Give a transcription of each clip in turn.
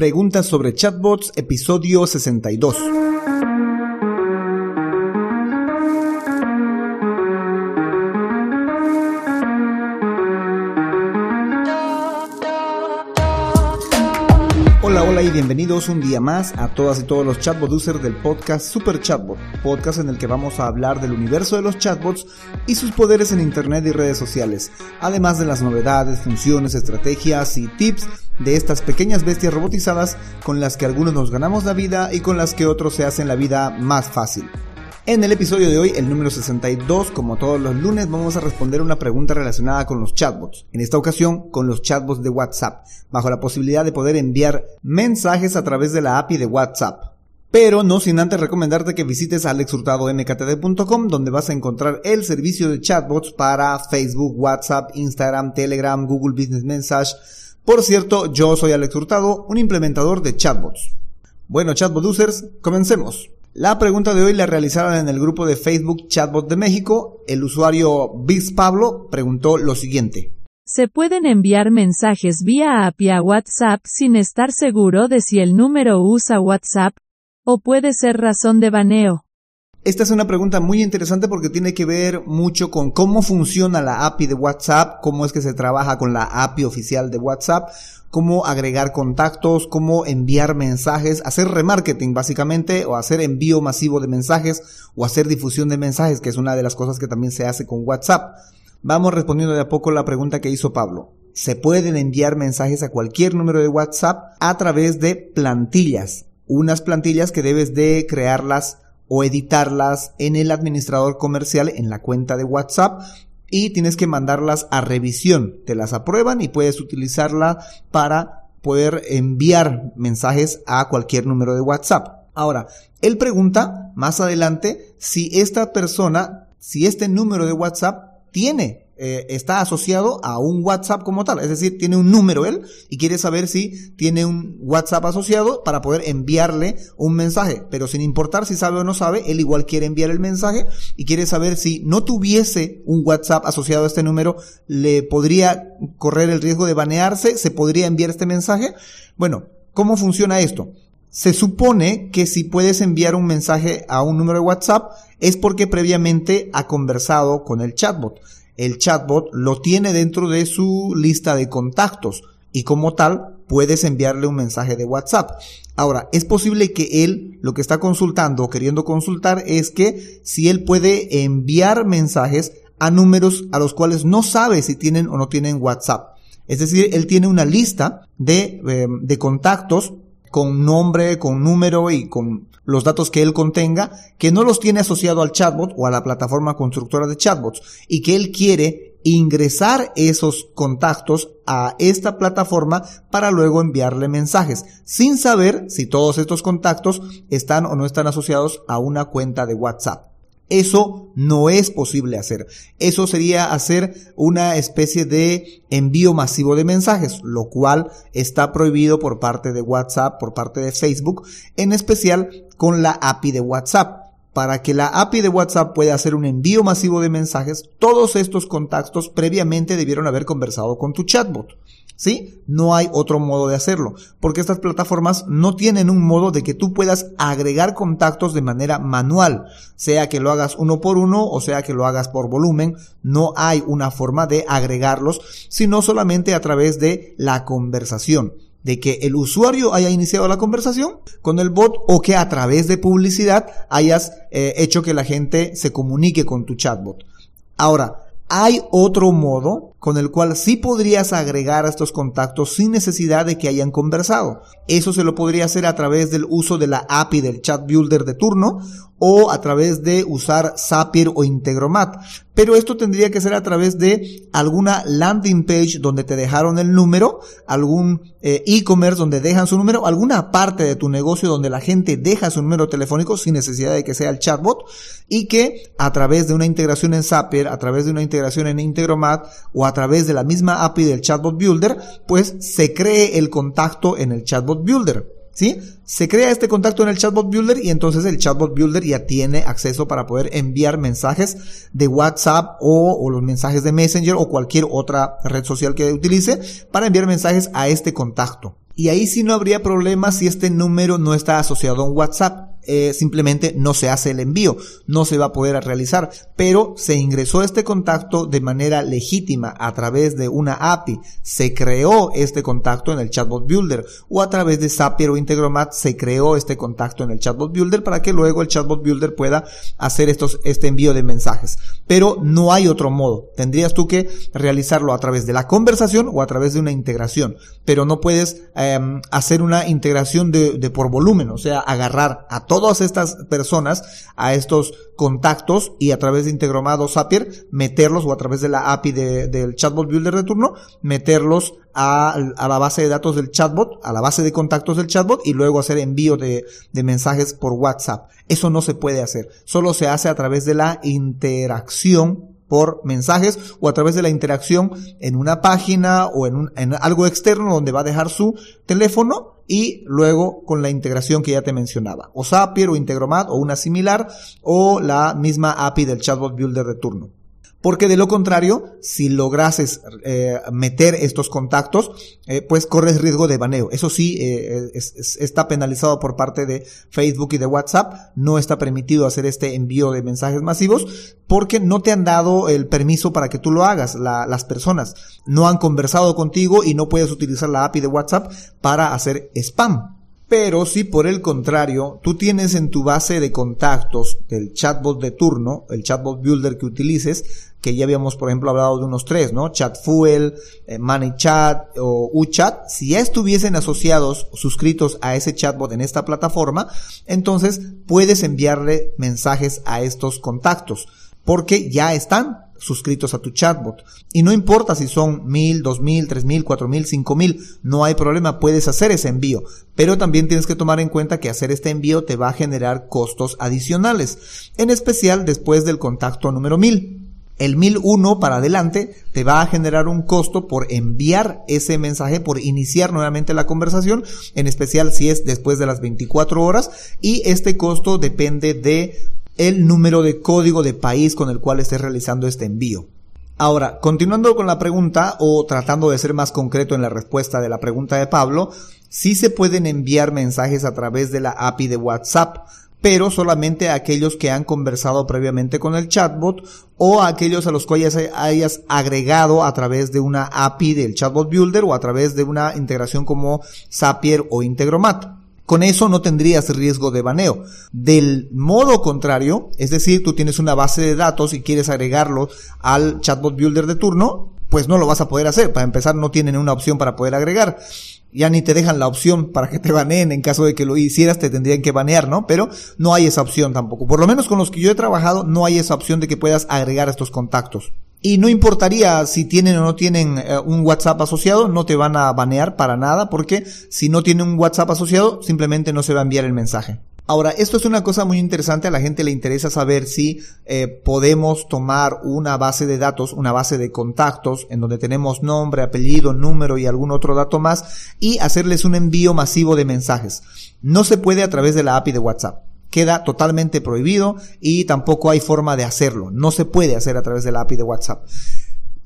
Preguntas sobre chatbots, episodio 62. Bienvenidos un día más a todas y todos los chatbot users del podcast Super Chatbot, podcast en el que vamos a hablar del universo de los chatbots y sus poderes en internet y redes sociales, además de las novedades, funciones, estrategias y tips de estas pequeñas bestias robotizadas con las que algunos nos ganamos la vida y con las que otros se hacen la vida más fácil. En el episodio de hoy, el número 62, como todos los lunes, vamos a responder una pregunta relacionada con los chatbots. En esta ocasión, con los chatbots de WhatsApp, bajo la posibilidad de poder enviar mensajes a través de la API de WhatsApp. Pero no sin antes recomendarte que visites alexhurtadomktd.com donde vas a encontrar el servicio de chatbots para Facebook, WhatsApp, Instagram, Telegram, Google Business Message. Por cierto, yo soy Alex Hurtado, un implementador de chatbots. Bueno, chatbot users, comencemos. La pregunta de hoy la realizaron en el grupo de Facebook Chatbot de México. El usuario Biz Pablo preguntó lo siguiente. Se pueden enviar mensajes vía API a WhatsApp sin estar seguro de si el número usa WhatsApp, o puede ser razón de baneo. Esta es una pregunta muy interesante porque tiene que ver mucho con cómo funciona la API de WhatsApp, cómo es que se trabaja con la API oficial de WhatsApp, cómo agregar contactos, cómo enviar mensajes, hacer remarketing básicamente, o hacer envío masivo de mensajes, o hacer difusión de mensajes, que es una de las cosas que también se hace con WhatsApp. Vamos respondiendo de a poco la pregunta que hizo Pablo. Se pueden enviar mensajes a cualquier número de WhatsApp a través de plantillas. Unas plantillas que debes de crearlas o editarlas en el administrador comercial en la cuenta de WhatsApp y tienes que mandarlas a revisión. Te las aprueban y puedes utilizarla para poder enviar mensajes a cualquier número de WhatsApp. Ahora, él pregunta más adelante si esta persona, si este número de WhatsApp tiene eh, está asociado a un WhatsApp como tal. Es decir, tiene un número él y quiere saber si tiene un WhatsApp asociado para poder enviarle un mensaje. Pero sin importar si sabe o no sabe, él igual quiere enviar el mensaje y quiere saber si no tuviese un WhatsApp asociado a este número, le podría correr el riesgo de banearse, se podría enviar este mensaje. Bueno, ¿cómo funciona esto? Se supone que si puedes enviar un mensaje a un número de WhatsApp es porque previamente ha conversado con el chatbot el chatbot lo tiene dentro de su lista de contactos y como tal puedes enviarle un mensaje de WhatsApp. Ahora, es posible que él lo que está consultando o queriendo consultar es que si él puede enviar mensajes a números a los cuales no sabe si tienen o no tienen WhatsApp. Es decir, él tiene una lista de, eh, de contactos con nombre, con número y con los datos que él contenga, que no los tiene asociado al chatbot o a la plataforma constructora de chatbots y que él quiere ingresar esos contactos a esta plataforma para luego enviarle mensajes, sin saber si todos estos contactos están o no están asociados a una cuenta de WhatsApp. Eso no es posible hacer. Eso sería hacer una especie de envío masivo de mensajes, lo cual está prohibido por parte de WhatsApp, por parte de Facebook, en especial con la API de WhatsApp. Para que la API de WhatsApp pueda hacer un envío masivo de mensajes, todos estos contactos previamente debieron haber conversado con tu chatbot. ¿Sí? No hay otro modo de hacerlo, porque estas plataformas no tienen un modo de que tú puedas agregar contactos de manera manual, sea que lo hagas uno por uno o sea que lo hagas por volumen, no hay una forma de agregarlos, sino solamente a través de la conversación de que el usuario haya iniciado la conversación con el bot o que a través de publicidad hayas eh, hecho que la gente se comunique con tu chatbot. Ahora, hay otro modo con el cual sí podrías agregar a estos contactos sin necesidad de que hayan conversado. Eso se lo podría hacer a través del uso de la API del chat builder de turno o a través de usar Zapier o Integromat. Pero esto tendría que ser a través de alguna landing page donde te dejaron el número, algún eh, e-commerce donde dejan su número, alguna parte de tu negocio donde la gente deja su número telefónico sin necesidad de que sea el chatbot y que a través de una integración en Zapier, a través de una integración en Integromat o a través de la misma API del chatbot builder, pues se cree el contacto en el chatbot builder. ¿Sí? Se crea este contacto en el chatbot builder y entonces el chatbot builder ya tiene acceso para poder enviar mensajes de WhatsApp o, o, los mensajes de Messenger o cualquier otra red social que utilice para enviar mensajes a este contacto. y ahí sí no habría problema si este número no está asociado a un WhatsApp. Eh, simplemente no se hace el envío, no se va a poder realizar, pero se ingresó este contacto de manera legítima a través de una API, se creó este contacto en el Chatbot Builder. O a través de Zapier o Integromat se creó este contacto en el Chatbot Builder para que luego el Chatbot Builder pueda hacer estos, este envío de mensajes. Pero no hay otro modo, tendrías tú que realizarlo a través de la conversación o a través de una integración, pero no puedes em, hacer una integración de, por volumen, o sea, agarrar a todas estas personas a estos contactos y a través de Integromado Zapier meterlos o a través de la API del chatbot builder de turno meterlos a, la base de datos del chatbot, a la base de contactos del chatbot y luego hacer envío de, de mensajes por WhatsApp. Eso no se puede hacer. Solo se hace a través de la interacción por mensajes o a través de la interacción en una página o en, un, en algo externo donde va a dejar su teléfono y luego con la integración que ya te mencionaba, o Zapier o Integromat o una similar o la misma API del Chatbot Builder de turno. Porque de lo contrario, si lograses eh, meter estos contactos, eh, pues corres riesgo de baneo. Eso sí, eh, está penalizado por parte de Facebook y de WhatsApp. No está permitido hacer este envío de mensajes masivos porque no te han dado el permiso para que tú lo hagas. las personas no han conversado contigo y no puedes utilizar la API de WhatsApp para hacer spam. Pero si por el contrario, tú tienes en tu base de contactos del chatbot de turno, el chatbot builder que utilices, que ya habíamos, por ejemplo, hablado de unos tres, ¿no? Chatfuel, eh, MoneyChat o UChat, si ya estuviesen asociados, suscritos a ese chatbot en esta plataforma, entonces puedes enviarle mensajes a estos contactos, porque ya están suscritos a tu chatbot. Y no importa si son mil, dos mil, tres mil, cuatro mil, cinco mil, no hay problema, puedes hacer ese envío. Pero también tienes que tomar en cuenta que hacer este envío te va a generar costos adicionales, en especial después del contacto número mil. El 1001 para adelante te va a generar un costo por enviar ese mensaje, por iniciar nuevamente la conversación, en especial si es después de las 24 horas, y este costo depende de el número de código de país con el cual estés realizando este envío. Ahora, continuando con la pregunta o tratando de ser más concreto en la respuesta de la pregunta de Pablo, sí se pueden enviar mensajes a través de la API de WhatsApp, pero solamente a aquellos que han conversado previamente con el chatbot o a aquellos a los cuales hayas agregado a través de una API del chatbot builder o a través de una integración como Zapier o Integromat. Con eso no tendrías riesgo de baneo. Del modo contrario, es decir, tú tienes una base de datos y quieres agregarlo al chatbot builder de turno, pues no lo vas a poder hacer. Para empezar, no tienen una opción para poder agregar. Ya ni te dejan la opción para que te baneen. En caso de que lo hicieras, te tendrían que banear, ¿no? Pero no hay esa opción tampoco. Por lo menos con los que yo he trabajado, no hay esa opción de que puedas agregar estos contactos. Y no importaría si tienen o no tienen eh, un WhatsApp asociado, no te van a banear para nada, porque si no tienen un WhatsApp asociado, simplemente no se va a enviar el mensaje. Ahora, esto es una cosa muy interesante, a la gente le interesa saber si eh, podemos tomar una base de datos, una base de contactos, en donde tenemos nombre, apellido, número y algún otro dato más, y hacerles un envío masivo de mensajes. No se puede a través de la API de WhatsApp queda totalmente prohibido y tampoco hay forma de hacerlo. No se puede hacer a través de la API de WhatsApp.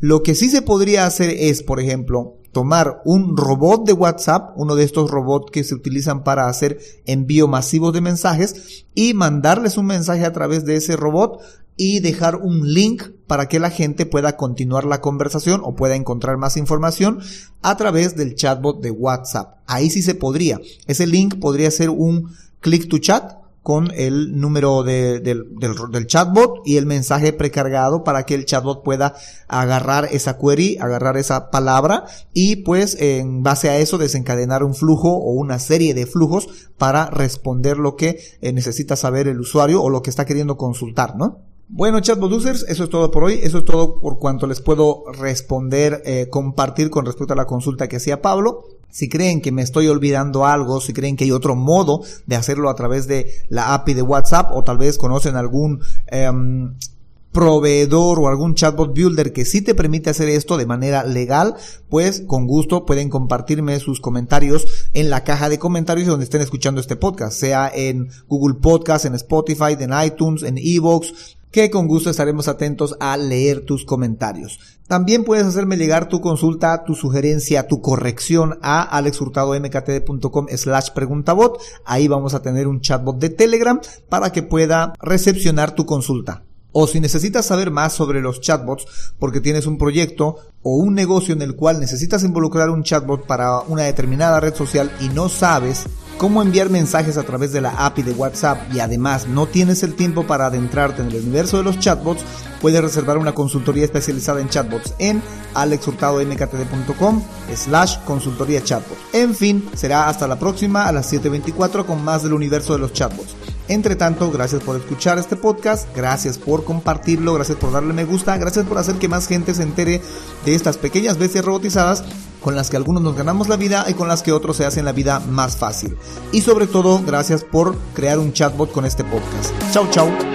Lo que sí se podría hacer es, por ejemplo, tomar un robot de WhatsApp, uno de estos robots que se utilizan para hacer envío masivo de mensajes, y mandarles un mensaje a través de ese robot y dejar un link para que la gente pueda continuar la conversación o pueda encontrar más información a través del chatbot de WhatsApp. Ahí sí se podría. Ese link podría ser un click to chat con el número de, del, del, chatbot y el mensaje precargado para que el chatbot pueda agarrar esa query, agarrar esa palabra y pues en base a eso desencadenar un flujo o una serie de flujos para responder lo que eh, necesita saber el usuario o lo que está queriendo consultar, ¿no? Bueno, chatbot users, eso es todo por hoy. Eso es todo por cuanto les puedo responder, eh, compartir con respecto a la consulta que hacía Pablo. Si creen que me estoy olvidando algo, si creen que hay otro modo de hacerlo a través de la API de WhatsApp o tal vez conocen algún em, proveedor o algún chatbot builder que sí te permite hacer esto de manera legal, pues con gusto pueden compartirme sus comentarios en la caja de comentarios donde estén escuchando este podcast, sea en Google Podcast, en Spotify, en iTunes, en Evox, que con gusto estaremos atentos a leer tus comentarios. También puedes hacerme llegar tu consulta, tu sugerencia, tu corrección a alexhurtadomktd.com slash preguntabot. Ahí vamos a tener un chatbot de Telegram para que pueda recepcionar tu consulta. O si necesitas saber más sobre los chatbots porque tienes un proyecto o un negocio en el cual necesitas involucrar un chatbot para una determinada red social y no sabes cómo enviar mensajes a través de la API de WhatsApp y además no tienes el tiempo para adentrarte en el universo de los chatbots, puedes reservar una consultoría especializada en chatbots en alexhurtadomktd.com slash consultoría chatbot. En fin, será hasta la próxima a las 7.24 con más del universo de los chatbots. Entre tanto, gracias por escuchar este podcast, gracias por compartirlo, gracias por darle me gusta, gracias por hacer que más gente se entere de estas pequeñas bestias robotizadas con las que algunos nos ganamos la vida y con las que otros se hacen la vida más fácil. Y sobre todo, gracias por crear un chatbot con este podcast. Chau, chau.